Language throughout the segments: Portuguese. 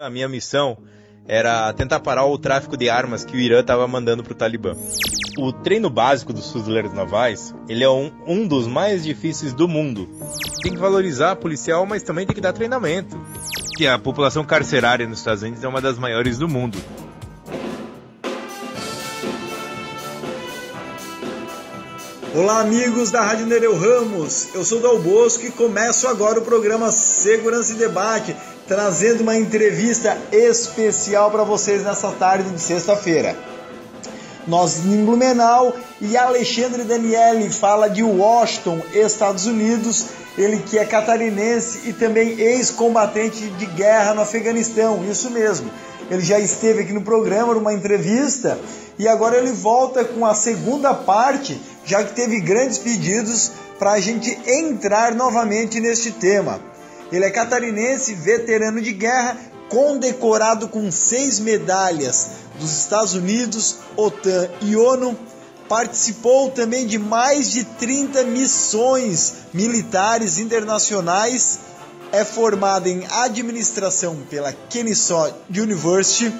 A minha missão era tentar parar o tráfico de armas que o Irã estava mandando para o Talibã. O treino básico dos fuzileiros navais, ele é um, um dos mais difíceis do mundo. Tem que valorizar a policial, mas também tem que dar treinamento. Que a população carcerária nos Estados Unidos é uma das maiores do mundo. Olá, amigos da Rádio Nereu Ramos. Eu sou Dal Bosco e começo agora o programa Segurança e Debate, trazendo uma entrevista especial para vocês nessa tarde de sexta-feira. Nós em Blumenau e Alexandre Daniele fala de Washington, Estados Unidos. Ele que é catarinense e também ex-combatente de guerra no Afeganistão, isso mesmo. Ele já esteve aqui no programa numa entrevista e agora ele volta com a segunda parte, já que teve grandes pedidos para a gente entrar novamente neste tema. Ele é catarinense, veterano de guerra, condecorado com seis medalhas dos Estados Unidos, OTAN e ONU. Participou também de mais de 30 missões militares internacionais. É formado em administração pela Kennesaw University.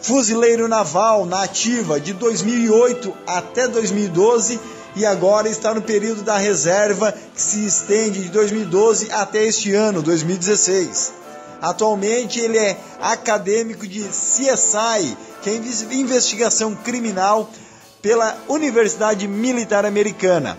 Fuzileiro naval na ativa de 2008 até 2012 e agora está no período da reserva que se estende de 2012 até este ano, 2016. Atualmente ele é acadêmico de CSI, que é investigação criminal pela Universidade Militar Americana.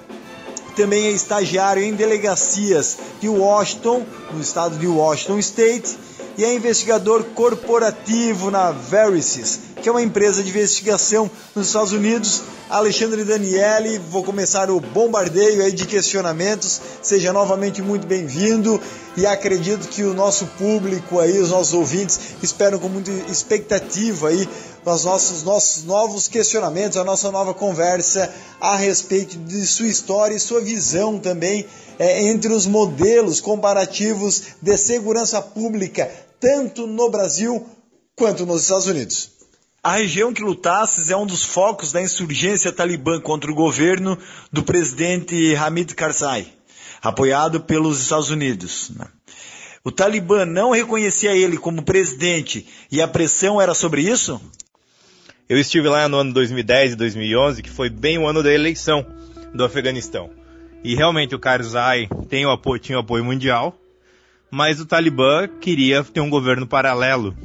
Também é estagiário em delegacias de Washington, no estado de Washington State, e é investigador corporativo na Verisys, que é uma empresa de investigação nos Estados Unidos. Alexandre Daniele, vou começar o bombardeio aí de questionamentos. Seja novamente muito bem-vindo e acredito que o nosso público aí, os nossos ouvintes, esperam com muita expectativa aí os nossos, nossos novos questionamentos, a nossa nova conversa a respeito de sua história e sua visão também é, entre os modelos comparativos de segurança pública, tanto no Brasil quanto nos Estados Unidos. A região que lutasses é um dos focos da insurgência talibã contra o governo do presidente Hamid Karzai, apoiado pelos Estados Unidos. Né? O Talibã não reconhecia ele como presidente e a pressão era sobre isso? Eu estive lá no ano 2010 e 2011, que foi bem o ano da eleição do Afeganistão. E realmente o Karzai tem o apoio, tinha o apoio mundial, mas o Talibã queria ter um governo paralelo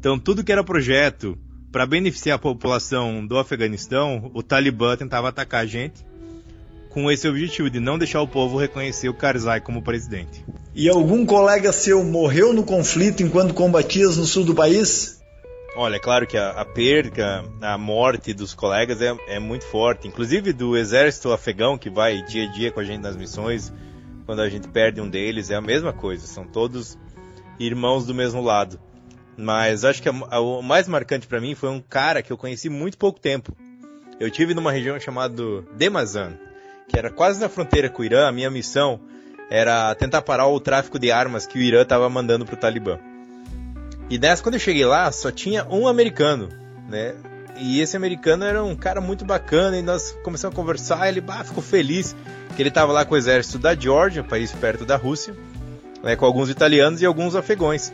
então, tudo que era projeto para beneficiar a população do Afeganistão, o Talibã tentava atacar a gente com esse objetivo de não deixar o povo reconhecer o Karzai como presidente. E algum colega seu morreu no conflito enquanto combatias no sul do país? Olha, é claro que a, a perda, a morte dos colegas é, é, muito forte, inclusive do exército afegão que vai dia a dia com a gente nas missões. Quando a gente perde um deles, é a mesma coisa, são todos irmãos do mesmo lado. Mas acho que a, a, o mais marcante para mim foi um cara que eu conheci muito pouco tempo. Eu tive numa região chamada Demazan, que era quase na fronteira com o Irã. A minha missão era tentar parar o tráfico de armas que o Irã estava mandando para o Talibã. E nessa, quando eu cheguei lá, só tinha um americano, né? E esse americano era um cara muito bacana e nós começamos a conversar. ele bah, ficou feliz que ele estava lá com o exército da Geórgia, país perto da Rússia, né, com alguns italianos e alguns afegões.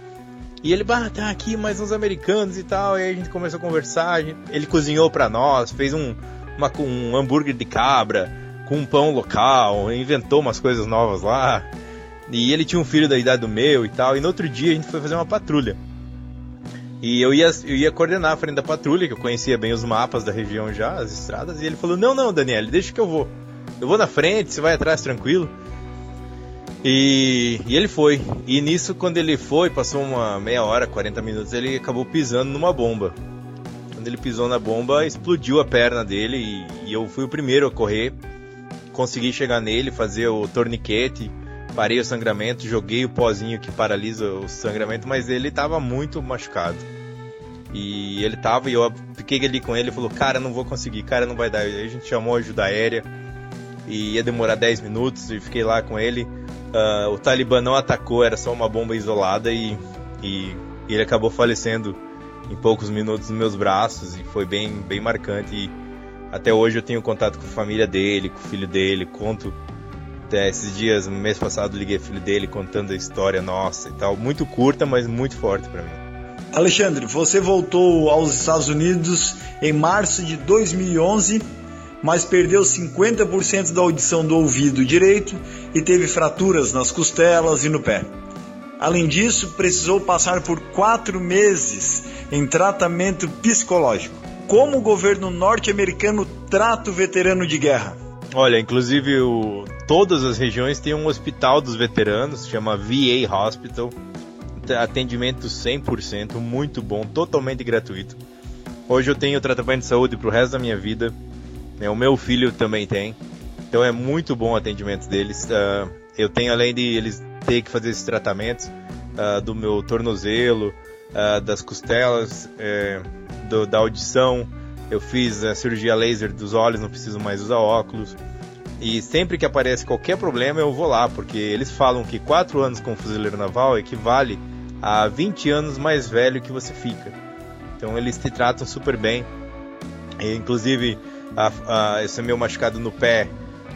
E ele, bah, tá aqui mais uns americanos e tal. E aí a gente começou a conversar. Ele cozinhou para nós, fez um, uma, um hambúrguer de cabra com um pão local, inventou umas coisas novas lá. E ele tinha um filho da idade do meu e tal. E no outro dia a gente foi fazer uma patrulha. E eu ia, eu ia coordenar a frente da patrulha, que eu conhecia bem os mapas da região já, as estradas. E ele falou: Não, não, Daniel, deixa que eu vou. Eu vou na frente, você vai atrás tranquilo. E, e, ele foi. E nisso, quando ele foi, passou uma meia hora, 40 minutos, ele acabou pisando numa bomba. Quando ele pisou na bomba, explodiu a perna dele e, e eu fui o primeiro a correr. Consegui chegar nele, fazer o torniquete, parei o sangramento, joguei o pozinho que paralisa o sangramento, mas ele estava muito machucado. E ele tava, e eu fiquei ali com ele, falou, cara, não vou conseguir, cara, não vai dar. Aí a gente chamou ajuda aérea, e ia demorar 10 minutos, e fiquei lá com ele Uh, o Talibã não atacou, era só uma bomba isolada e, e, e, ele acabou falecendo em poucos minutos nos meus braços e foi bem, bem marcante. E até hoje eu tenho contato com a família dele, com o filho dele, conto Até esses dias, mês passado, liguei filho dele contando a história nossa e tal. Muito curta, mas muito forte para mim. Alexandre, você voltou aos Estados Unidos em março de 2011, mas perdeu 50% da audição do ouvido direito e teve fraturas nas costelas e no pé. Além disso, precisou passar por quatro meses em tratamento psicológico. Como o governo norte-americano trata o veterano de guerra? Olha, inclusive o, todas as regiões têm um hospital dos veteranos, chama VA Hospital. Atendimento 100%, muito bom, totalmente gratuito. Hoje eu tenho tratamento de saúde para o resto da minha vida. É, o meu filho também tem. Então é muito bom o atendimento deles. Uh, eu tenho, além de eles ter que fazer esses tratamentos uh, do meu tornozelo, uh, das costelas, é, do, da audição, eu fiz a cirurgia laser dos olhos, não preciso mais usar óculos. E sempre que aparece qualquer problema eu vou lá, porque eles falam que 4 anos com fuzileiro naval equivale a 20 anos mais velho que você fica. Então eles te tratam super bem. E, inclusive, a, a, esse meu machucado no pé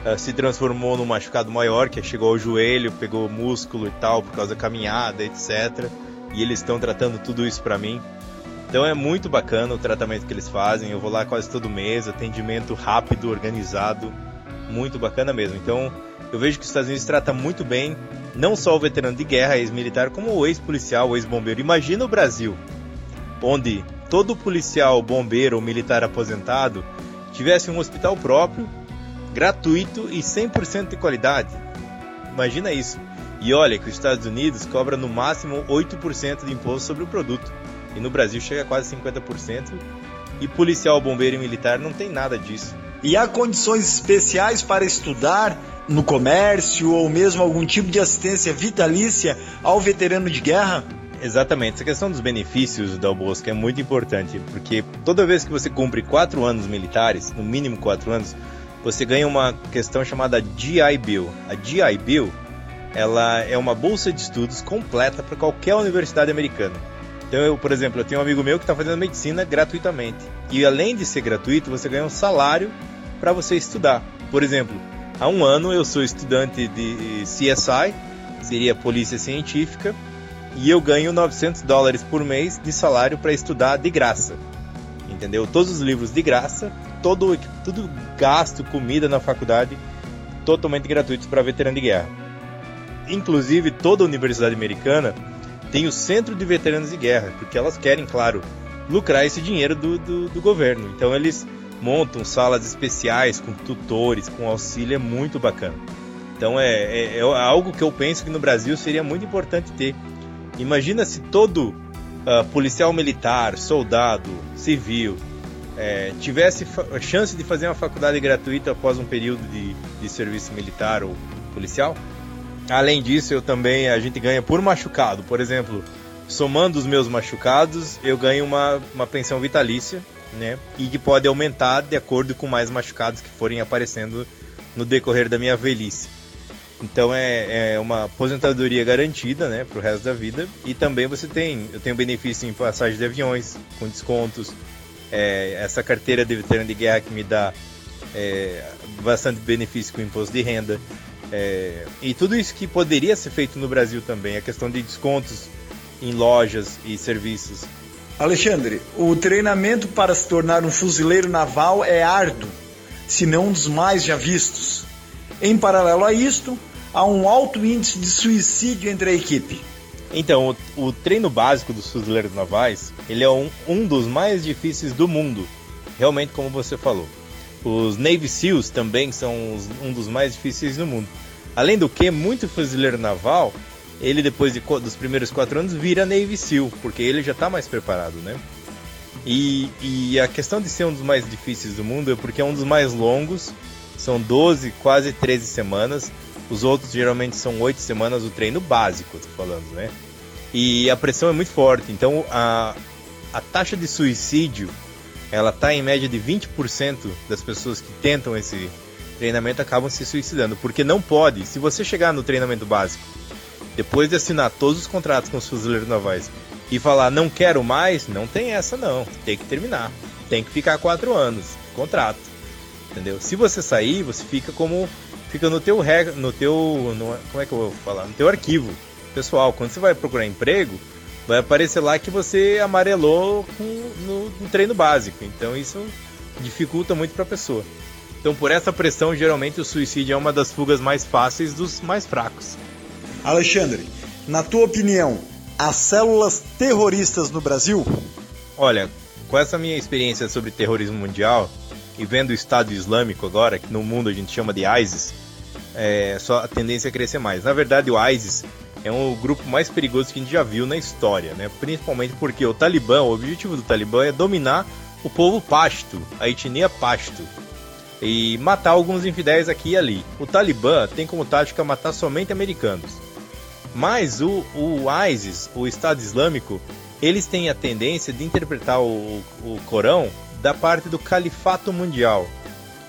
uh, se transformou num machucado maior, que chegou ao joelho, pegou músculo e tal, por causa da caminhada, etc. E eles estão tratando tudo isso para mim. Então é muito bacana o tratamento que eles fazem. Eu vou lá quase todo mês, atendimento rápido, organizado, muito bacana mesmo. Então eu vejo que os Estados Unidos trata muito bem não só o veterano de guerra, ex-militar, como o ex-policial, o ex-bombeiro. Imagina o Brasil, onde todo policial, bombeiro ou militar aposentado tivesse um hospital próprio, gratuito e 100% de qualidade. Imagina isso. E olha que os Estados Unidos cobra no máximo 8% de imposto sobre o produto. E no Brasil chega a quase 50%. E policial, bombeiro e militar não tem nada disso. E há condições especiais para estudar no comércio ou mesmo algum tipo de assistência vitalícia ao veterano de guerra? Exatamente, essa questão dos benefícios da Bosco é muito importante, porque toda vez que você cumpre quatro anos militares, no mínimo quatro anos, você ganha uma questão chamada GI Bill. A GI Bill, ela é uma bolsa de estudos completa para qualquer universidade americana. Então, eu, por exemplo, eu tenho um amigo meu que está fazendo medicina gratuitamente. E além de ser gratuito, você ganha um salário para você estudar. Por exemplo, há um ano eu sou estudante de CSI, seria Polícia Científica, e eu ganho 900 dólares por mês de salário para estudar de graça. Entendeu? Todos os livros de graça, todo tudo gasto, comida na faculdade, totalmente gratuitos para veterano de guerra. Inclusive, toda universidade americana tem o Centro de Veteranos de Guerra, porque elas querem, claro, lucrar esse dinheiro do, do, do governo. Então eles montam salas especiais com tutores, com auxílio, é muito bacana. Então é, é, é, algo que eu penso que no Brasil seria muito importante ter. Imagina se todo uh, policial militar, soldado, civil, é, tivesse chance de fazer uma faculdade gratuita após um período de, de serviço militar ou policial. Além disso, eu também a gente ganha por machucado. Por exemplo, somando os meus machucados, eu ganho uma, uma pensão vitalícia, né? E que pode aumentar de acordo com mais machucados que forem aparecendo no decorrer da minha velhice. Então é, é uma aposentadoria garantida, né, para o resto da vida. E também você tem, eu tenho benefício em passagem de aviões com descontos. É, essa carteira de veterano de guerra que me dá é, bastante benefício com imposto de renda. É, e tudo isso que poderia ser feito no Brasil também, a questão de descontos em lojas e serviços. Alexandre, o treinamento para se tornar um fuzileiro naval é árduo, se não um dos mais já vistos. Em paralelo a isto, há um alto índice de suicídio entre a equipe. Então, o, o treino básico dos fuzileiros navais, ele é um, um dos mais difíceis do mundo, realmente como você falou. Os Navy SEALs também são um dos mais difíceis do mundo. Além do que, muito fuzileiro naval, ele depois de, dos primeiros quatro anos vira Navy SEAL, porque ele já está mais preparado, né? E, e, a questão de ser um dos mais difíceis do mundo é porque é um dos mais longos, são 12, quase 13 semanas. Os outros geralmente são 8 semanas o treino básico, tô falando, né? E a pressão é muito forte, então a, a taxa de suicídio ela está em média de 20% das pessoas que tentam esse treinamento acabam se suicidando, porque não pode, se você chegar no treinamento básico, depois de assinar todos os contratos com os fuzileiros navais e falar não quero mais, não tem essa não, tem que terminar, tem que ficar quatro anos, contrato, entendeu? Se você sair, você fica como fica no teu no teu no, como é que eu vou falar? No teu arquivo pessoal. Quando você vai procurar emprego vai aparecer lá que você amarelou com, no, no treino básico. Então isso dificulta muito para a pessoa. Então por essa pressão geralmente o suicídio é uma das fugas mais fáceis dos mais fracos. Alexandre na tua opinião as células terroristas no Brasil? Olha com essa minha experiência sobre terrorismo mundial e vendo o Estado Islâmico agora, que no mundo a gente chama de ISIS, é, só a tendência é crescer mais. Na verdade, o ISIS é um grupo mais perigoso que a gente já viu na história, né? Principalmente porque o Talibã, o objetivo do Talibã é dominar o povo pasto, a etnia pasto, e matar alguns infidéis aqui e ali. O Talibã tem como tática matar somente americanos. Mas o, o ISIS, o Estado Islâmico, eles têm a tendência de interpretar o, o Corão da parte do califato mundial.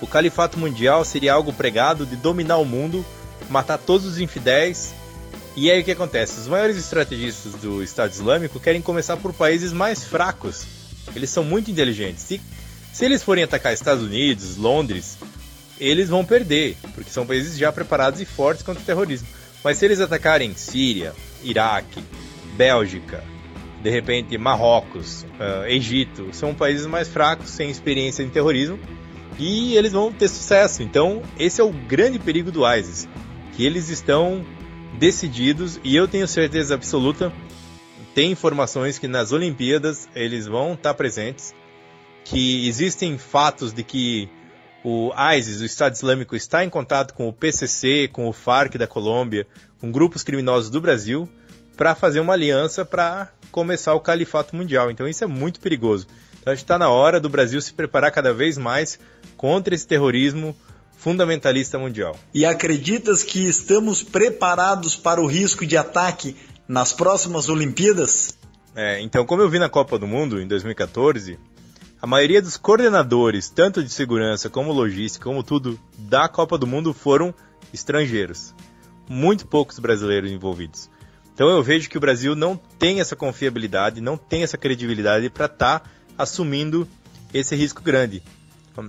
O califato mundial seria algo pregado de dominar o mundo, matar todos os infidéis. E aí o que acontece? Os maiores estrategistas do Estado Islâmico querem começar por países mais fracos. Eles são muito inteligentes. Se, se eles forem atacar Estados Unidos, Londres, eles vão perder, porque são países já preparados e fortes contra o terrorismo. Mas se eles atacarem Síria, Iraque, Bélgica, de repente Marrocos, uh, Egito, são países mais fracos, sem experiência em terrorismo, e eles vão ter sucesso. Então, esse é o grande perigo do ISIS, que eles estão decididos, e eu tenho certeza absoluta, tem informações que nas Olimpíadas eles vão estar presentes, que existem fatos de que o ISIS, o Estado Islâmico, está em contato com o PCC, com o FARC da Colômbia, com grupos criminosos do Brasil, para fazer uma aliança para começar o califato mundial. Então isso é muito perigoso. Então acho que está na hora do Brasil se preparar cada vez mais contra esse terrorismo fundamentalista mundial. E acreditas que estamos preparados para o risco de ataque nas próximas Olimpíadas? É, então, como eu vi na Copa do Mundo em 2014, a maioria dos coordenadores, tanto de segurança como logística, como tudo, da Copa do Mundo foram estrangeiros. Muito poucos brasileiros envolvidos. Então eu vejo que o Brasil não tem essa confiabilidade, não tem essa credibilidade para estar tá assumindo esse risco grande.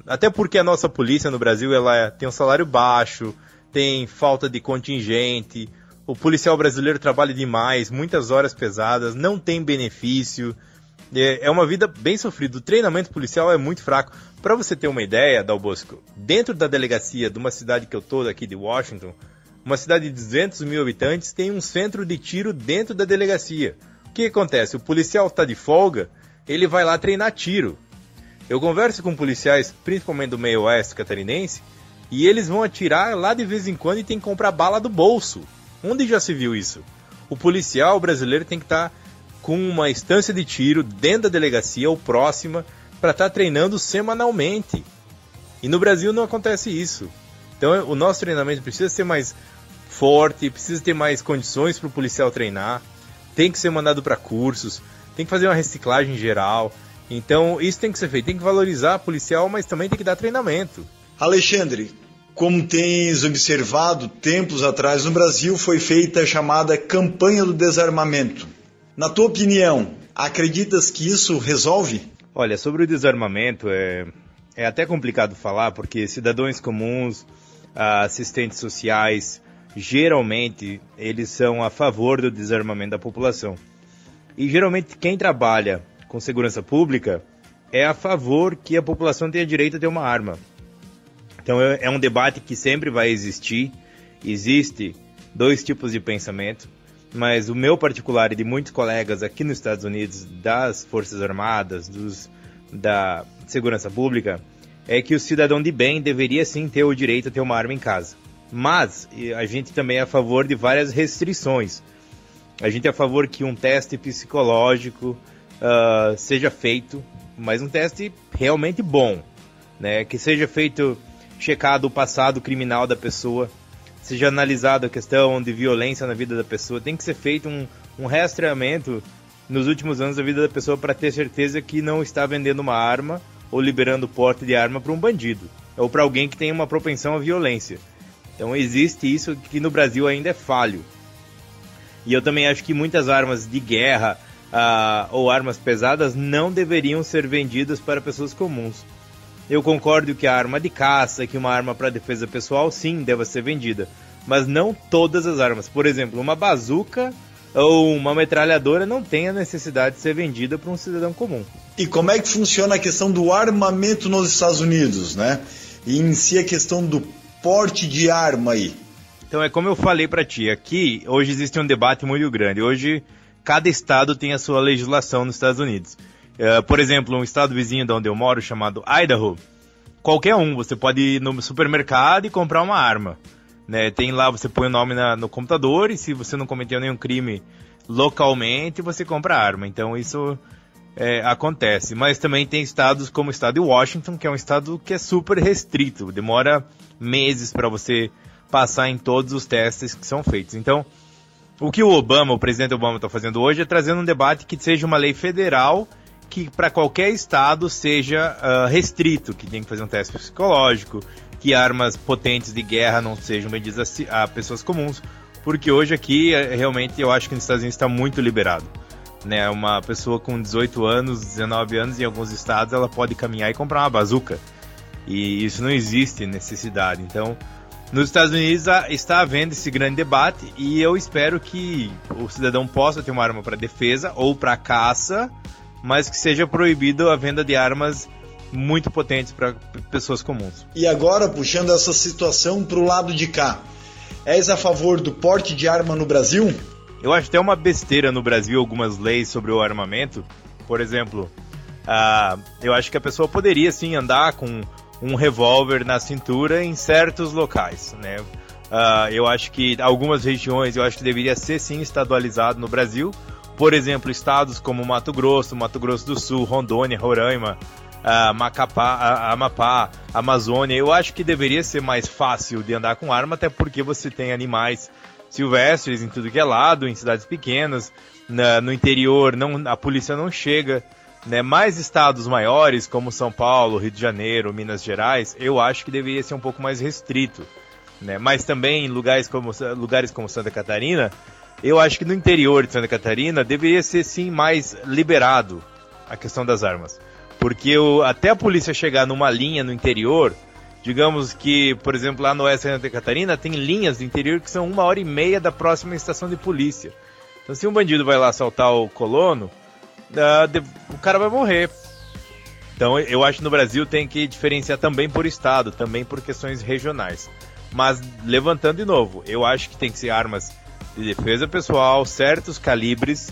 Até porque a nossa polícia no Brasil ela tem um salário baixo, tem falta de contingente, o policial brasileiro trabalha demais, muitas horas pesadas, não tem benefício. É, é uma vida bem sofrida. O treinamento policial é muito fraco. Para você ter uma ideia, Dal Bosco, dentro da delegacia de uma cidade que eu tô aqui de Washington, uma cidade de 200 mil habitantes tem um centro de tiro dentro da delegacia. O que acontece? O policial está de folga, ele vai lá treinar tiro. Eu converso com policiais, principalmente do meio oeste catarinense, e eles vão atirar lá de vez em quando e tem que comprar bala do bolso. Onde já se viu isso? O policial brasileiro tem que estar tá com uma estância de tiro dentro da delegacia ou próxima para estar tá treinando semanalmente. E no Brasil não acontece isso. Então o nosso treinamento precisa ser mais forte, precisa ter mais condições para o policial treinar, tem que ser mandado para cursos, tem que fazer uma reciclagem geral. Então, isso tem que ser feito, tem que valorizar policial, mas também tem que dar treinamento. Alexandre, como tens observado, tempos atrás no Brasil foi feita a chamada campanha do desarmamento. Na tua opinião, acreditas que isso resolve? Olha, sobre o desarmamento é, é até complicado falar, porque cidadãos comuns, assistentes sociais, geralmente eles são a favor do desarmamento da população. E geralmente quem trabalha com segurança pública é a favor que a população tenha direito a ter uma arma. Então é, é um debate que sempre vai existir. Existe dois tipos de pensamento, mas o meu particular e de muitos colegas aqui nos Estados Unidos das Forças Armadas, dos, da segurança pública, é que o cidadão de bem deveria sim ter o direito a ter uma arma em casa. Mas a gente também é a favor de várias restrições. A gente é a favor que um teste psicológico uh, seja feito, mas um teste realmente bom, né? Que seja feito, checado o passado criminal da pessoa, seja analisada a questão de violência na vida da pessoa. Tem que ser feito um, um rastreamento nos últimos anos da vida da pessoa para ter certeza que não está vendendo uma arma ou liberando porte de arma para um bandido ou para alguém que tem uma propensão à violência. Então existe isso que no Brasil ainda é falho. E eu também acho que muitas armas de guerra uh, ou armas pesadas não deveriam ser vendidas para pessoas comuns. eu concordo que a arma de caça, que uma arma para defesa pessoal, sim, deve ser vendida. Mas não todas as armas. Por exemplo, uma bazuca ou uma metralhadora não tem a necessidade de ser vendida para um cidadão comum. E como é que funciona a questão do armamento nos Estados Unidos, né? E em si a questão do porte de arma aí. Então é como eu falei para ti, aqui hoje existe um debate muito grande. Hoje cada estado tem a sua legislação nos Estados Unidos. Uh, por exemplo, um estado vizinho de onde eu moro chamado Idaho, qualquer um, você pode ir no supermercado e comprar uma arma. Né? Tem lá, você põe o nome na, no computador e se você não cometeu nenhum crime localmente, você compra a arma. Então isso é, acontece. Mas também tem estados como o estado de Washington, que é um estado que é super restrito, demora meses para você passar em todos os testes que são feitos. Então, o que o Obama, o presidente Obama, está fazendo hoje é trazendo um debate que seja uma lei federal que para qualquer estado seja uh, restrito, que tem que fazer um teste psicológico, que armas potentes de guerra não sejam vendidas a, pessoas comuns, porque hoje aqui é, realmente eu acho que nos Estados Unidos está muito liberado. Né, uma pessoa com 18 anos, 19 anos em alguns estados, ela pode caminhar e comprar uma bazuca. E isso não existe necessidade. Então, nos Estados Unidos está havendo esse grande debate e eu espero que o cidadão possa ter uma arma para defesa ou para caça, mas que seja proibido a venda de armas muito potentes para pessoas comuns. E agora, puxando essa situação para o lado de cá, és a favor do porte de arma no Brasil? Eu acho até uma besteira no Brasil algumas leis sobre o armamento. Por exemplo, uh, eu acho que a pessoa poderia sim andar com um revólver na cintura em certos locais, né? Uh, eu acho que algumas regiões eu acho que deveria ser sim estadualizado no Brasil. Por exemplo, estados como Mato Grosso, Mato Grosso do Sul, Rondônia, Roraima, uh, Macapá, uh, Amapá, Amazônia, eu acho que deveria ser mais fácil de andar com arma, até porque você tem animais silvestres em tudo que é lado, em cidades pequenas, na, no interior não, a polícia não chega. Né, mais estados maiores, como São Paulo, Rio de Janeiro, Minas Gerais, eu acho que deveria ser um pouco mais restrito. Né? Mas também em lugares como, lugares como Santa Catarina, eu acho que no interior de Santa Catarina deveria ser sim mais liberado a questão das armas. Porque eu, até a polícia chegar numa linha no interior, digamos que, por exemplo, lá no oeste de Santa Catarina, tem linhas do interior que são uma hora e meia da próxima estação de polícia. Então, se um bandido vai lá assaltar o colono, uh, o cara vai morrer. Então, eu acho que no Brasil tem que diferenciar também por estado, também por questões regionais. Mas, levantando de novo, eu acho que tem que ser armas de defesa pessoal, certos calibres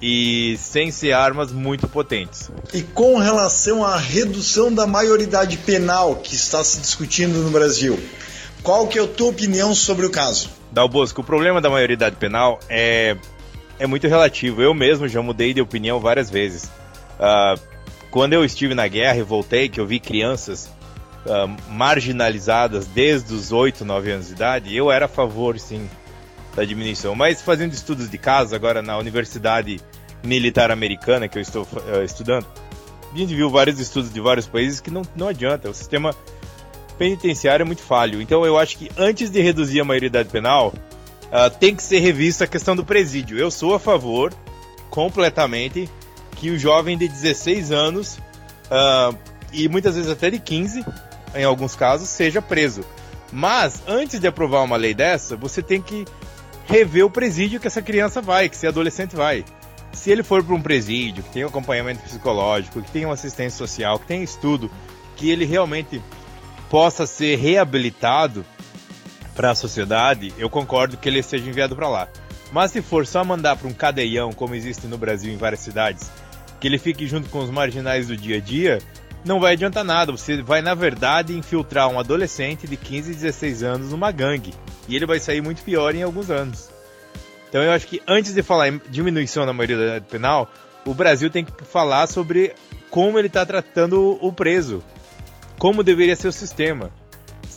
e sem ser armas muito potentes. E com relação à redução da maioridade penal que está se discutindo no Brasil, qual que é a tua opinião sobre o caso? Dal Bosco, o problema da maioridade penal é, é muito relativo. Eu mesmo já mudei de opinião várias vezes. Uh, quando eu estive na guerra e voltei, que eu vi crianças uh, marginalizadas desde os 8, 9 anos de idade, eu era a favor, sim, da diminuição. Mas fazendo estudos de caso agora na Universidade Militar Americana, que eu estou uh, estudando, a gente viu vários estudos de vários países que não, não adianta. O sistema penitenciário é muito falho. Então eu acho que antes de reduzir a maioridade penal, uh, tem que ser revista a questão do presídio. Eu sou a favor, completamente, que o jovem de 16 anos, uh, e muitas vezes até de 15, em alguns casos, seja preso. Mas, antes de aprovar uma lei dessa, você tem que rever o presídio que essa criança vai, que esse adolescente vai. Se ele for para um presídio, que tem um acompanhamento psicológico, que tem uma assistência social, que tem estudo, que ele realmente possa ser reabilitado para a sociedade, eu concordo que ele seja enviado para lá. Mas se for só mandar para um cadeião, como existe no Brasil em várias cidades, que ele fique junto com os marginais do dia a dia, não vai adiantar nada. Você vai, na verdade, infiltrar um adolescente de 15 e 16 anos numa gangue. E ele vai sair muito pior em alguns anos. Então eu acho que antes de falar em diminuição na maioridade penal, o Brasil tem que falar sobre como ele está tratando o preso. Como deveria ser o sistema.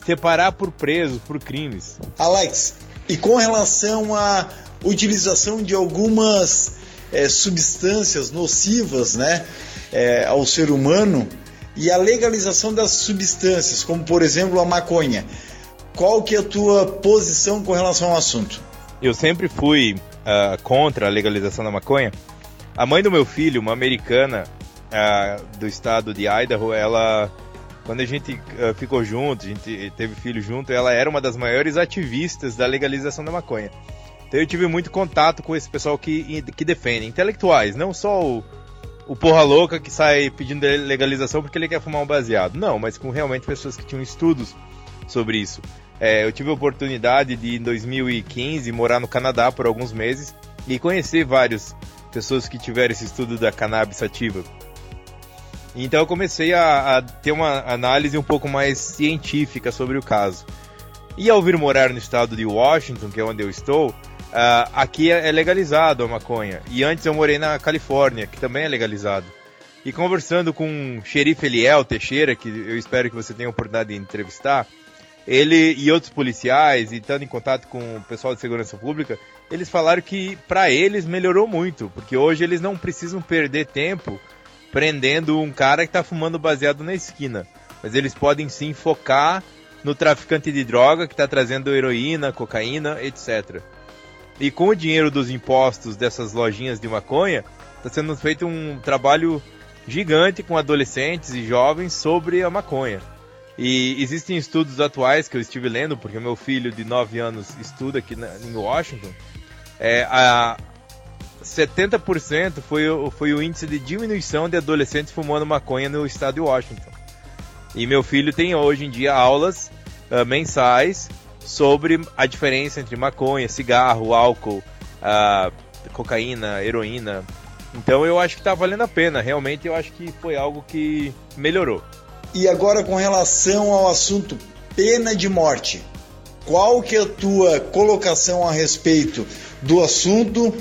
Separar por preso, por crimes. Alex, e com relação à utilização de algumas é, substâncias nocivas né, é, ao ser humano, e a legalização das substâncias, como por exemplo a maconha. Qual que é a tua posição com relação ao assunto? Eu sempre fui uh, contra a legalização da maconha. A mãe do meu filho, uma americana uh, do estado de Idaho, ela quando a gente uh, ficou junto, a gente teve filho junto, ela era uma das maiores ativistas da legalização da maconha. Então eu tive muito contato com esse pessoal que, que defende, intelectuais, não só o, o porra louca que sai pedindo legalização porque ele quer fumar um baseado. Não, mas com realmente pessoas que tinham estudos sobre isso. É, eu tive a oportunidade de, em 2015, morar no Canadá por alguns meses e conhecer várias pessoas que tiveram esse estudo da cannabis sativa. Então eu comecei a, a, ter uma análise um pouco mais científica sobre o caso. E ao vir morar no estado de Washington, que é onde eu estou, Uh, aqui é, é legalizado a maconha. E antes eu morei na Califórnia, que também é legalizado. E conversando com o xerife Eliel Teixeira, que eu espero que você tenha a oportunidade de entrevistar, ele e outros policiais, e estando em contato com o pessoal de segurança pública, eles falaram que para eles melhorou muito, porque hoje eles não precisam perder tempo prendendo um cara que está fumando baseado na esquina. Mas eles podem sim focar no traficante de droga que está trazendo heroína, cocaína, etc. E com o dinheiro dos impostos dessas lojinhas de maconha, está sendo feito um trabalho gigante com adolescentes e jovens sobre a maconha. E existem estudos atuais que eu estive lendo, porque meu filho de 9 anos estuda aqui na, em Washington. É, a 70% foi, foi o índice de diminuição de adolescentes fumando maconha no estado de Washington. E meu filho tem hoje em dia aulas uh, mensais sobre a diferença entre maconha, cigarro, álcool, uh, cocaína, heroína. Então eu acho que está valendo a pena. Realmente eu acho que foi algo que melhorou. E agora com relação ao assunto pena de morte, qual que é a tua colocação a respeito do assunto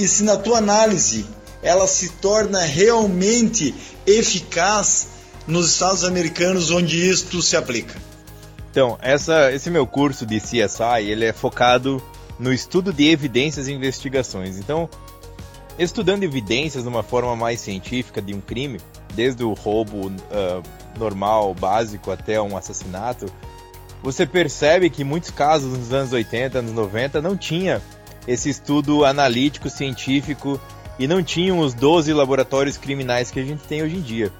e se na tua análise ela se torna realmente eficaz nos Estados Americanos onde isto se aplica? Então, essa, esse meu curso de CSI, ele é focado no estudo de evidências e investigações. Então, estudando evidências de uma forma mais científica de um crime, desde o roubo uh, normal, básico, até um assassinato, você percebe que muitos casos nos anos 80, anos 90 não tinha esse estudo analítico, científico e não tinham os 12 laboratórios criminais que a gente tem hoje em dia.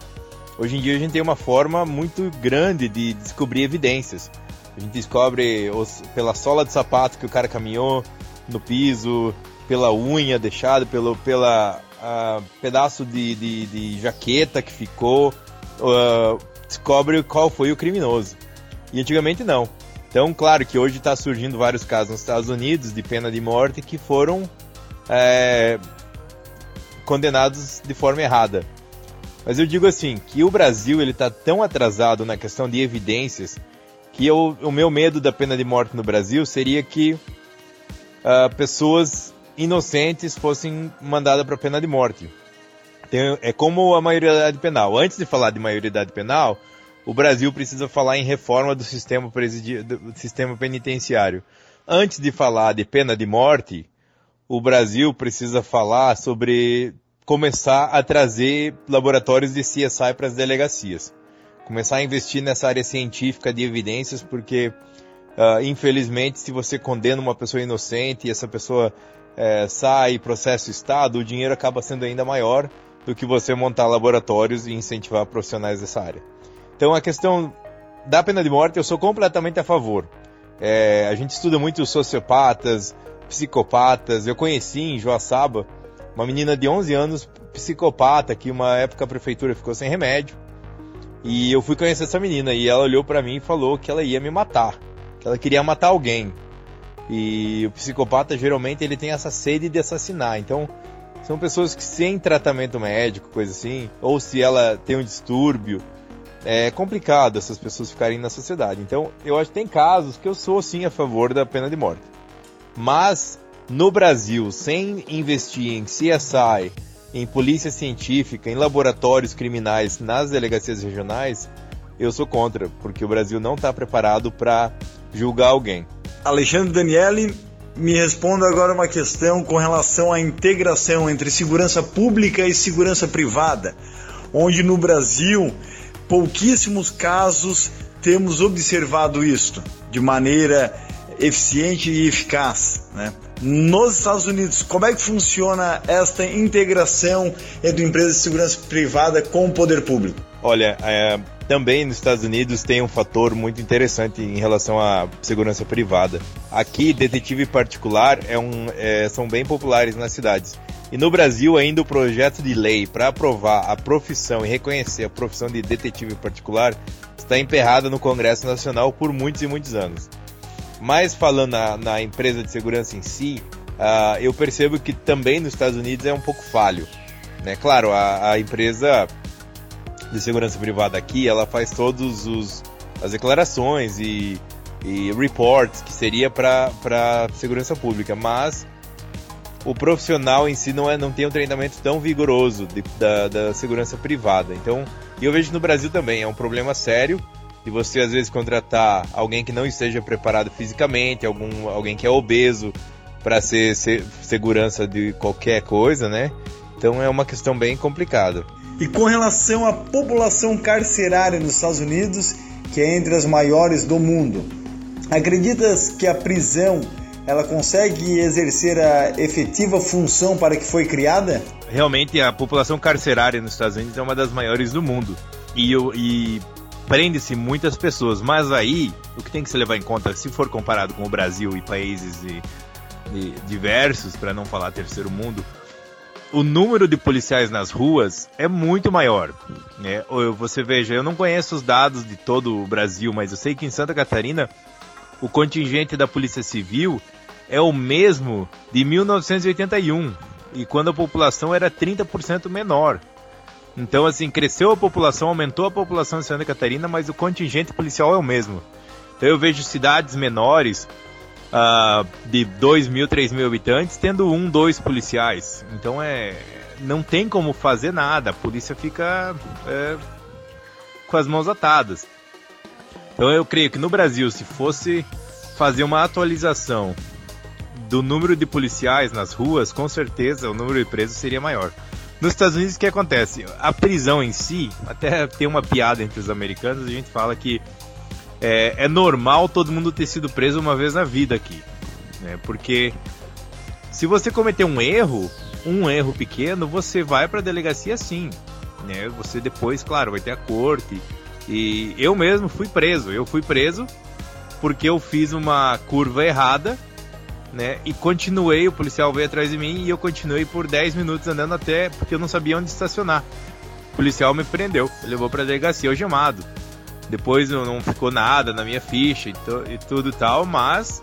Hoje em dia a gente tem uma forma muito grande de descobrir evidências. A gente descobre os, pela sola de sapato que o cara caminhou no piso, pela unha deixada, pelo pela uh, pedaço de, de, de, jaqueta que ficou, uh, descobre qual foi o criminoso. E antigamente não. Então, claro que hoje está surgindo vários casos nos Estados Unidos de pena de morte que foram é, condenados de forma errada. Mas eu digo assim, que o Brasil ele está tão atrasado na questão de evidências que eu, o meu medo da pena de morte no Brasil seria que uh, pessoas inocentes fossem mandadas para pena de morte. Tem, é como a maioridade penal. Antes de falar de maioridade penal, o Brasil precisa falar em reforma do sistema, do sistema penitenciário. Antes de falar de pena de morte, o Brasil precisa falar sobre começar a trazer laboratórios de CSI para as delegacias. Começar a investir nessa área científica de evidências, porque uh, infelizmente se você condena uma pessoa inocente e essa pessoa uh, sai, processa o Estado, o dinheiro acaba sendo ainda maior do que você montar laboratórios e incentivar profissionais dessa área. Então a questão da pena de morte eu sou completamente a favor. É, a gente estuda muito sociopatas, psicopatas. Eu conheci em Joaçaba uma menina de 11 anos, psicopata, que uma época a prefeitura ficou sem remédio. E eu fui conhecer essa menina e ela olhou para mim e falou que ela ia me matar, que ela queria matar alguém. E o psicopata geralmente ele tem essa sede de assassinar. Então, são pessoas que sem tratamento médico, coisa assim, ou se ela tem um distúrbio, é complicado essas pessoas ficarem na sociedade. Então, eu acho que tem casos que eu sou sim a favor da pena de morte. Mas no Brasil, sem investir em CSI, em polícia científica, em laboratórios criminais nas delegacias regionais, eu sou contra, porque o Brasil não está preparado para julgar alguém. Alexandre Daniele, me responda agora uma questão com relação à integração entre segurança pública e segurança privada, onde no Brasil pouquíssimos casos temos observado isto de maneira eficiente e eficaz, né? nos Estados Unidos. Como é que funciona esta integração entre empresas de segurança privada com o poder público? Olha, é, também nos Estados Unidos tem um fator muito interessante em relação à segurança privada. Aqui, detetive particular é um, é, são bem populares nas cidades. E no Brasil, ainda o projeto de lei para aprovar a profissão e reconhecer a profissão de detetive particular está emperrada no Congresso Nacional por muitos e muitos anos. Mas falando na, na empresa de segurança em si, uh, eu percebo que também nos Estados Unidos é um pouco falho. Né? Claro, a, a empresa de segurança privada aqui, ela faz todos os as declarações e, e reports que seria para segurança pública, mas o profissional em si não, é, não tem um treinamento tão vigoroso de, da, da segurança privada. Então, eu vejo no Brasil também, é um problema sério de você às vezes contratar alguém que não esteja preparado fisicamente, algum, alguém que é obeso para ser, ser segurança de qualquer coisa, né? Então é uma questão bem complicada. E com relação à população carcerária nos Estados Unidos, que é entre as maiores do mundo, acreditas que a prisão ela consegue exercer a efetiva função para que foi criada? Realmente a população carcerária nos Estados Unidos é uma das maiores do mundo. E, e prende-se muitas pessoas, mas aí o que tem que se levar em conta, se for comparado com o Brasil e países de, de diversos, para não falar terceiro mundo, o número de policiais nas ruas é muito maior. Né? Você veja, eu não conheço os dados de todo o Brasil, mas eu sei que em Santa Catarina o contingente da Polícia Civil é o mesmo de 1981 e quando a população era 30% menor. Então, assim, cresceu a população, aumentou a população de Santa Catarina, mas o contingente policial é o mesmo. Então, eu vejo cidades menores, uh, de 2 mil, 3 mil habitantes, tendo um, dois policiais. Então, é, não tem como fazer nada, a polícia fica é, com as mãos atadas. Então, eu creio que no Brasil, se fosse fazer uma atualização do número de policiais nas ruas, com certeza o número de presos seria maior. Nos Estados Unidos, o que acontece? A prisão em si, até tem uma piada entre os americanos, a gente fala que é, é normal todo mundo ter sido preso uma vez na vida aqui. Né? Porque se você cometer um erro, um erro pequeno, você vai para a delegacia sim. Né? Você depois, claro, vai ter a corte. E eu mesmo fui preso. Eu fui preso porque eu fiz uma curva errada né? E continuei, o policial veio atrás de mim e eu continuei por 10 minutos andando até porque eu não sabia onde estacionar. O policial me prendeu, levou pra delegacia algemado. Depois não ficou nada na minha ficha e, e tudo tal, mas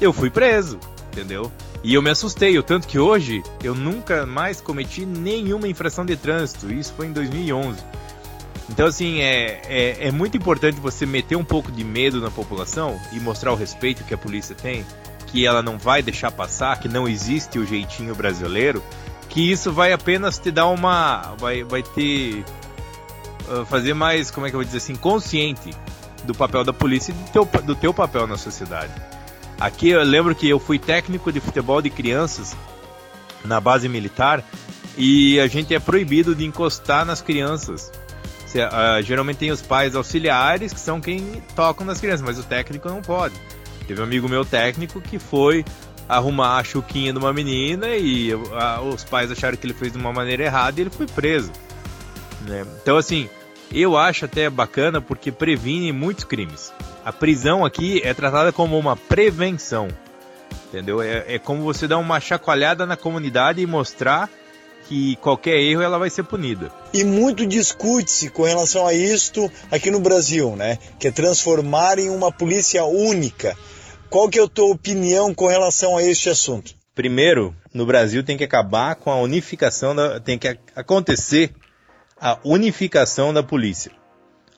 eu fui preso, entendeu? E eu me assustei, o tanto que hoje eu nunca mais cometi nenhuma infração de trânsito. Isso foi em 2011. Então, assim, é, é, é muito importante você meter um pouco de medo na população e mostrar o respeito que a polícia tem que ela não vai deixar passar, que não existe o jeitinho brasileiro, que isso vai apenas te dar uma. vai, vai te. Uh, fazer mais, como é que eu vou dizer assim, consciente do papel da polícia e do teu, do teu papel na sociedade. Aqui eu lembro que eu fui técnico de futebol de crianças na base militar e a gente é proibido de encostar nas crianças. Uh, geralmente tem os pais auxiliares que são quem tocam nas crianças, mas o técnico não pode. Teve um amigo meu técnico que foi arrumar a chuquinha de uma menina e a, os pais acharam que ele fez de uma maneira errada e ele foi preso. Né? Então, assim, eu acho até bacana porque previne muitos crimes. A prisão aqui é tratada como uma prevenção. Entendeu? É, é como você dar uma chacoalhada na comunidade e mostrar que qualquer erro ela vai ser punida. E muito discute-se com relação a isto aqui no Brasil, né? Que é transformar em uma polícia única. Qual que é a tua opinião com relação a este assunto? Primeiro, no Brasil tem que acabar com a unificação da, tem que acontecer a unificação da polícia.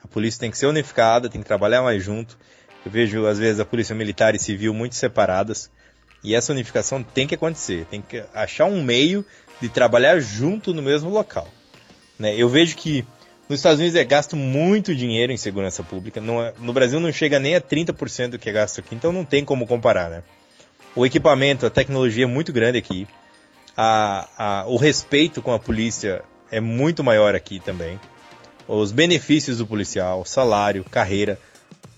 A polícia tem que ser unificada, tem que trabalhar mais junto. Eu vejo às vezes a polícia militar e civil muito separadas. E essa unificação tem que acontecer, tem que achar um meio de trabalhar junto no mesmo local. Né? Eu vejo que nos Estados Unidos é gasto muito dinheiro em segurança pública. É, no Brasil não chega nem a 30% do que é gasto aqui, então não tem como comparar, né? O equipamento, a tecnologia é muito grande aqui. A, a, o respeito com a polícia é muito maior aqui também. Os benefícios do policial, salário, carreira,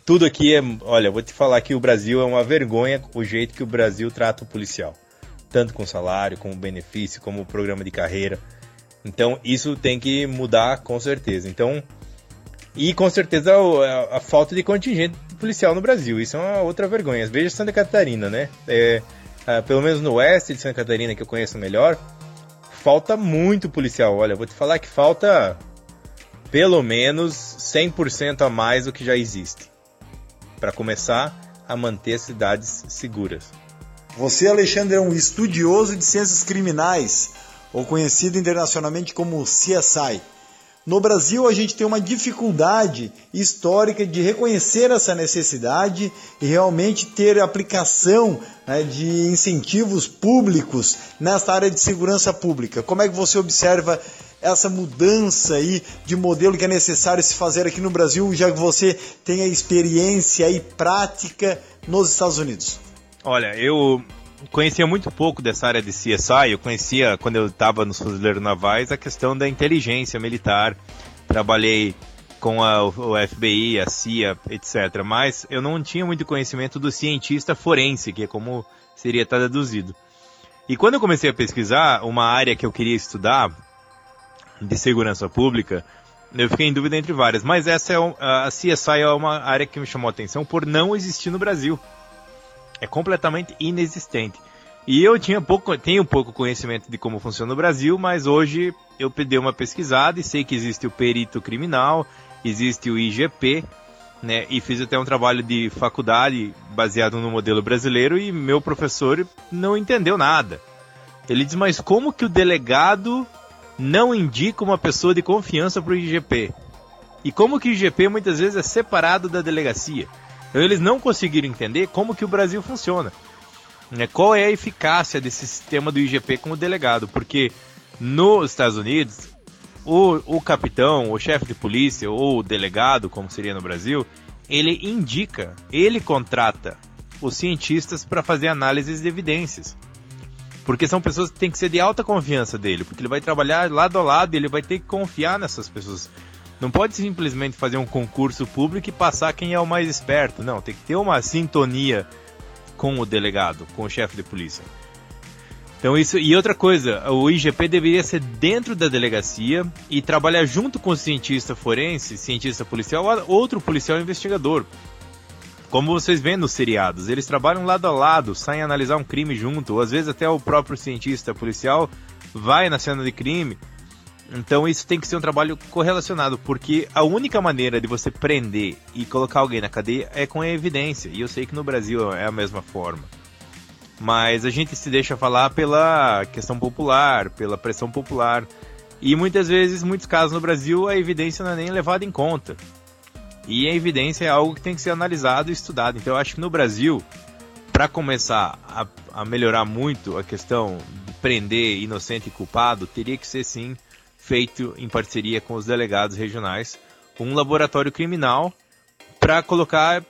tudo aqui é. Olha, vou te falar que o Brasil é uma vergonha o jeito que o Brasil trata o policial. tanto com salário, como benefício, como programa de carreira. Então isso tem que mudar com certeza. Então e com certeza a, a, falta de contingente policial no Brasil. Isso é uma outra vergonha. Veja Santa Catarina, né? É, é, pelo menos no oeste de Santa Catarina, que eu conheço melhor, falta muito policial. Olha, vou te falar que falta pelo menos 100% a mais do que já existe. Para começar a manter as cidades seguras. Você, Alexandre, é um estudioso de ciências criminais, ou conhecido internacionalmente como CSI. No Brasil, a gente tem uma dificuldade histórica de reconhecer essa necessidade e realmente ter aplicação né, de incentivos públicos nesta área de segurança pública. Como é que você observa essa mudança aí de modelo que é necessário se fazer aqui no Brasil, já que você tem a experiência e prática nos Estados Unidos? Olha, eu conhecia muito pouco dessa área de CSI. Eu conhecia, quando eu estava nos Fuzileiros Navais, a questão da inteligência militar. Trabalhei com a, o FBI, a CIA, etc. Mas eu não tinha muito conhecimento do cientista forense, que é como seria traduzido. E quando eu comecei a pesquisar uma área que eu queria estudar, de segurança pública, eu fiquei em dúvida entre várias. Mas essa é a CSI é uma área que me chamou a atenção por não existir no Brasil é completamente inexistente. E eu tinha pouco, tenho pouco conhecimento de como funciona no Brasil, mas hoje eu pedi uma pesquisada e sei que existe o perito criminal, existe o IGP, né? E fiz até um trabalho de faculdade baseado no modelo brasileiro e meu professor não entendeu nada. Ele diz: "Mas como que o delegado não indica uma pessoa de confiança para o IGP? E como que o IGP muitas vezes é separado da delegacia?" Eles não conseguiram entender como que o Brasil funciona. Né? Qual é a eficácia desse sistema do IGP como delegado? Porque nos Estados Unidos, o, o capitão, o chefe de polícia ou o delegado, como seria no Brasil, ele indica, ele contrata os cientistas para fazer análises de evidências. Porque são pessoas que têm que ser de alta confiança dele, porque ele vai trabalhar lado a lado e ele vai ter que confiar nessas pessoas. Não pode simplesmente fazer um concurso público e passar quem é o mais esperto. Não, tem que ter uma sintonia com o delegado, com o chefe de polícia. Então isso e outra coisa, o IGP deveria ser dentro da delegacia e trabalhar junto com o cientista forense, cientista policial, outro policial investigador. Como vocês veem nos seriados, eles trabalham lado a lado, saem analisar um crime junto, ou às vezes até o próprio cientista policial vai na cena de crime então isso tem que ser um trabalho correlacionado, porque a única maneira de você prender e colocar alguém na cadeia é com a evidência. E eu sei que no Brasil é a mesma forma. Mas a gente se deixa falar pela questão popular, pela pressão popular. E muitas vezes, muitos casos no Brasil, a evidência não é nem levada em conta. E a evidência é algo que tem que ser analisado e estudado. Então eu acho que no Brasil, para começar a, a melhorar muito a questão de prender inocente e culpado, teria que ser sim feito em parceria com os delegados regionais, um laboratório criminal para colocar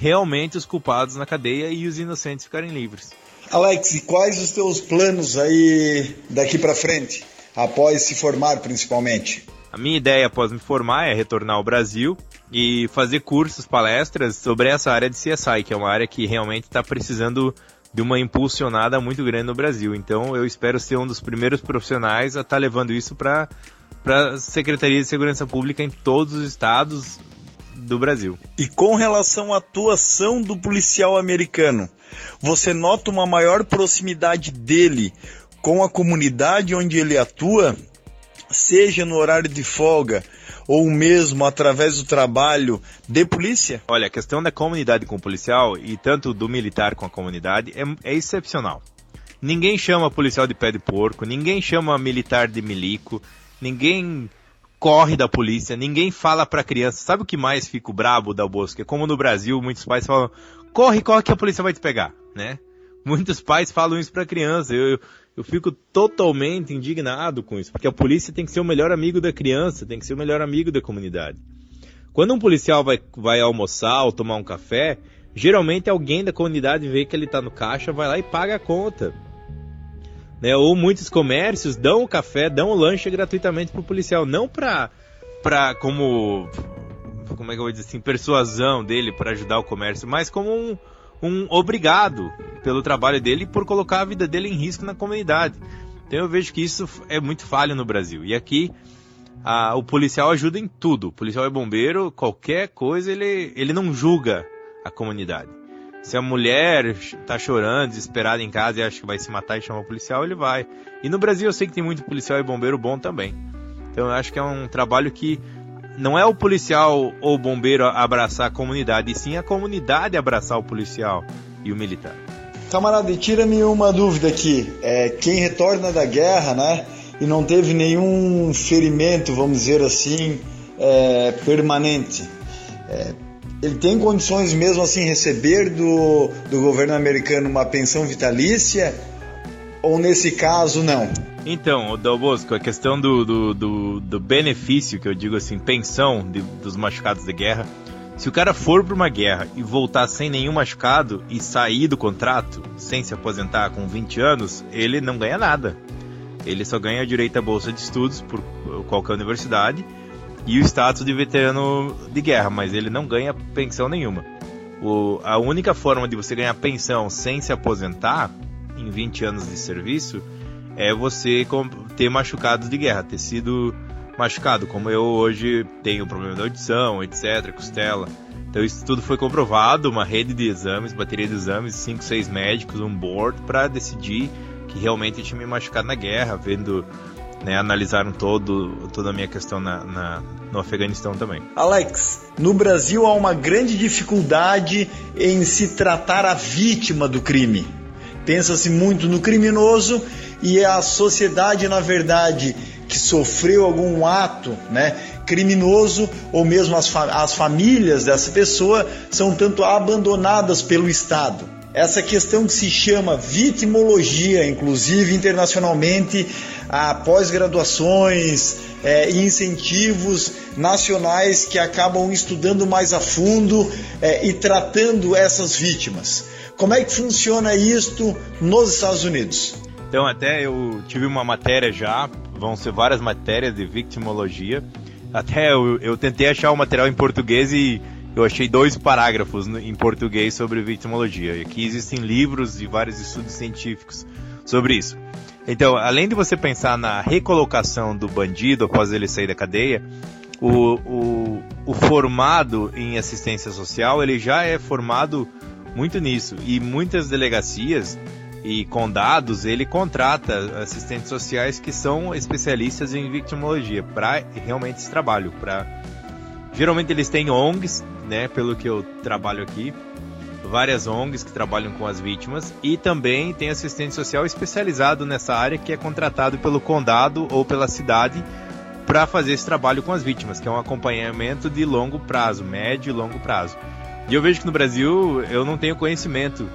realmente os culpados na cadeia e os inocentes ficarem livres. Alex, e quais os teus planos aí daqui para frente, após se formar principalmente? A minha ideia após me formar é retornar ao Brasil e fazer cursos, palestras sobre essa área de CSI, que é uma área que realmente está precisando de uma impulsionada muito grande no Brasil. Então eu espero ser um dos primeiros profissionais a estar tá levando isso para a Secretaria de Segurança Pública em todos os estados do Brasil. E com relação à atuação do policial americano, você nota uma maior proximidade dele com a comunidade onde ele atua, seja no horário de folga, ou mesmo através do trabalho de polícia? Olha, a questão da comunidade com o policial e tanto do militar com a comunidade é, é excepcional. Ninguém chama policial de pé de porco, ninguém chama militar de milico, ninguém corre da polícia, ninguém fala pra criança. Sabe o que mais fico brabo da Bosco? É como no Brasil, muitos pais falam, corre, corre que a polícia vai te pegar, né? Muitos pais falam isso pra criança. Eu, eu fico totalmente indignado com isso, porque a polícia tem que ser o melhor amigo da criança, tem que ser o melhor amigo da comunidade. Quando um policial vai, vai almoçar ou tomar um café, geralmente alguém da comunidade vê que ele está no caixa, vai lá e paga a conta. Né? Ou muitos comércios dão o café, dão o lanche gratuitamente para o policial, não para como como é que eu vou dizer assim, persuasão dele para ajudar o comércio, mas como um, um obrigado pelo trabalho dele e por colocar a vida dele em risco na comunidade. Então eu vejo que isso é muito falho no Brasil. E aqui a, o policial ajuda em tudo. O policial é bombeiro, qualquer coisa ele, ele não julga a comunidade. Se a mulher está chorando, desesperada em casa e acha que vai se matar e chamar o policial, ele vai. E no Brasil eu sei que tem muito policial e bombeiro bom também. Então eu acho que é um trabalho que não é o policial ou o bombeiro abraçar a comunidade, e sim a comunidade abraçar o policial e o militar. Camarada, tira-me uma dúvida aqui. É, quem retorna da guerra, né, e não teve nenhum ferimento, vamos dizer assim, é, permanente, é, ele tem condições mesmo assim receber do, do governo americano uma pensão vitalícia? Ou nesse caso, não? Então, Dal Bosco, a questão do, do, do, do, benefício, que eu digo assim, pensão de, dos machucados de guerra, se o cara for para uma guerra e voltar sem nenhum machucado e sair do contrato, sem se aposentar com 20 anos, ele não ganha nada. Ele só ganha direito à bolsa de estudos por qualquer universidade e o status de veterano de guerra, mas ele não ganha pensão nenhuma. O, a única forma de você ganhar pensão sem se aposentar em 20 anos de serviço é você ter machucados de guerra, ter sido machucado, como eu hoje tenho problema de audição, etc, costela. Então isso tudo foi comprovado, uma rede de exames, bateria de exames, 5, 6 médicos, um board para decidir que realmente eu tinha me machucado na guerra, vendo, né, analisaram todo, toda a minha questão na, na, no Afeganistão também. Alex, no Brasil há uma grande dificuldade em se tratar a vítima do crime. Pensa-se muito no criminoso e a sociedade, na verdade, que sofreu algum ato né, criminoso ou mesmo as, fa as famílias dessa pessoa são tanto abandonadas pelo Estado. Essa questão que se chama vitimologia, inclusive internacionalmente, a pós-graduações é, e incentivos nacionais que acabam estudando mais a fundo é, e tratando essas vítimas. Como é que funciona isto nos Estados Unidos? Então, até eu tive uma matéria já, vão ser várias matérias de victimologia. Até eu, eu tentei achar o material em português e eu achei dois parágrafos em português sobre victimologia. E aqui existem livros e vários estudos científicos sobre isso. Então, além de você pensar na recolocação do bandido após ele sair da cadeia, o, o, o formado em assistência social ele já é formado muito nisso. E muitas delegacias e condados, ele contrata assistentes sociais que são especialistas em victimologia para realmente esse trabalho. Pra... Geralmente eles têm ONGs, né, pelo que eu trabalho aqui, várias ONGs que trabalham com as vítimas e também tem assistente social especializado nessa área que é contratado pelo condado ou pela cidade para fazer esse trabalho com as vítimas, que é um acompanhamento de longo prazo, médio e longo prazo. E eu vejo que no Brasil eu não tenho conhecimento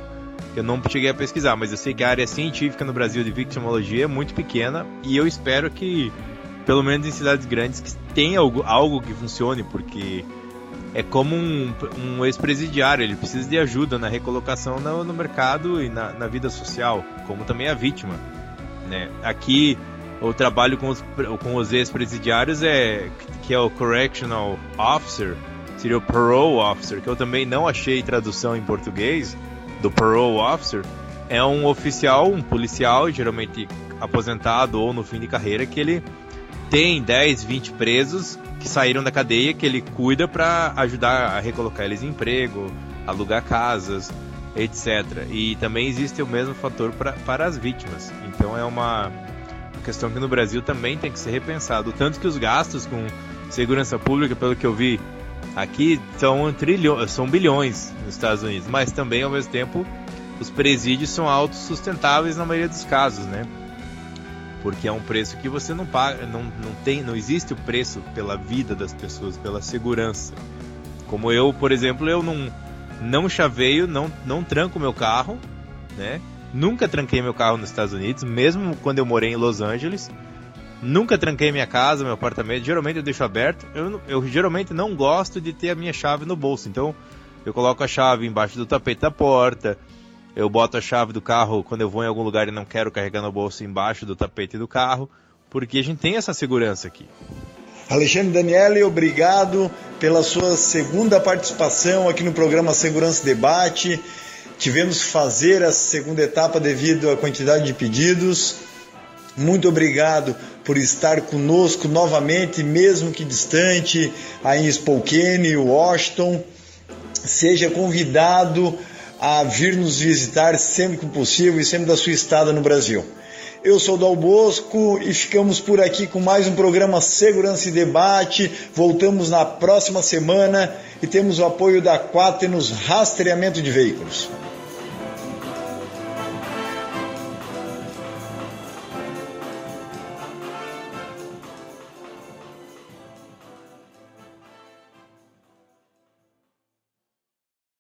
eu não cheguei a pesquisar, mas eu sei que a área científica no Brasil de victimologia é muito pequena e eu espero que, pelo menos em cidades grandes, que tenha algo, algo que funcione, porque é como um, um ex-presidiário, ele precisa de ajuda na recolocação no, no mercado e na, na, vida social, como também a vítima. Né? Aqui, o trabalho com os, com os ex-presidiários é que é o Correctional Officer, seria o Parole Officer, que eu também não achei tradução em português, do parole officer é um oficial, um policial, geralmente aposentado ou no fim de carreira, que ele tem 10, 20 presos que saíram da cadeia, que ele cuida para ajudar a recolocar eles em emprego, alugar casas, etc. E também existe o mesmo fator pra, para as vítimas. Então é uma questão que no Brasil também tem que ser repensado. Tanto que os gastos com segurança pública, pelo que eu vi Aqui são, trilhões, são bilhões nos Estados Unidos, mas também ao mesmo tempo os presídios são autossustentáveis na maioria dos casos, né? Porque é um preço que você não paga, não, não tem, não existe o preço pela vida das pessoas, pela segurança. Como eu, por exemplo, eu não não chaveio, não não tranco meu carro, né? Nunca tranquei meu carro nos Estados Unidos, mesmo quando eu morei em Los Angeles. Nunca tranquei minha casa, meu apartamento. Geralmente eu deixo aberto. Eu, eu geralmente não gosto de ter a minha chave no bolso. Então eu coloco a chave embaixo do tapete da porta. Eu boto a chave do carro quando eu vou em algum lugar e não quero carregar no bolso embaixo do tapete do carro. Porque a gente tem essa segurança aqui. Alexandre Daniele, obrigado pela sua segunda participação aqui no programa Segurança Debate. tivemos que fazer a segunda etapa devido à quantidade de pedidos. Muito obrigado por estar conosco novamente, mesmo que distante, aí em Spokane, Washington. Seja convidado a vir nos visitar sempre que possível e sempre da sua estada no Brasil. Eu sou Dal Bosco e ficamos por aqui com mais um programa Segurança e Debate. Voltamos na próxima semana e temos o apoio da Quaternos Rastreamento de Veículos.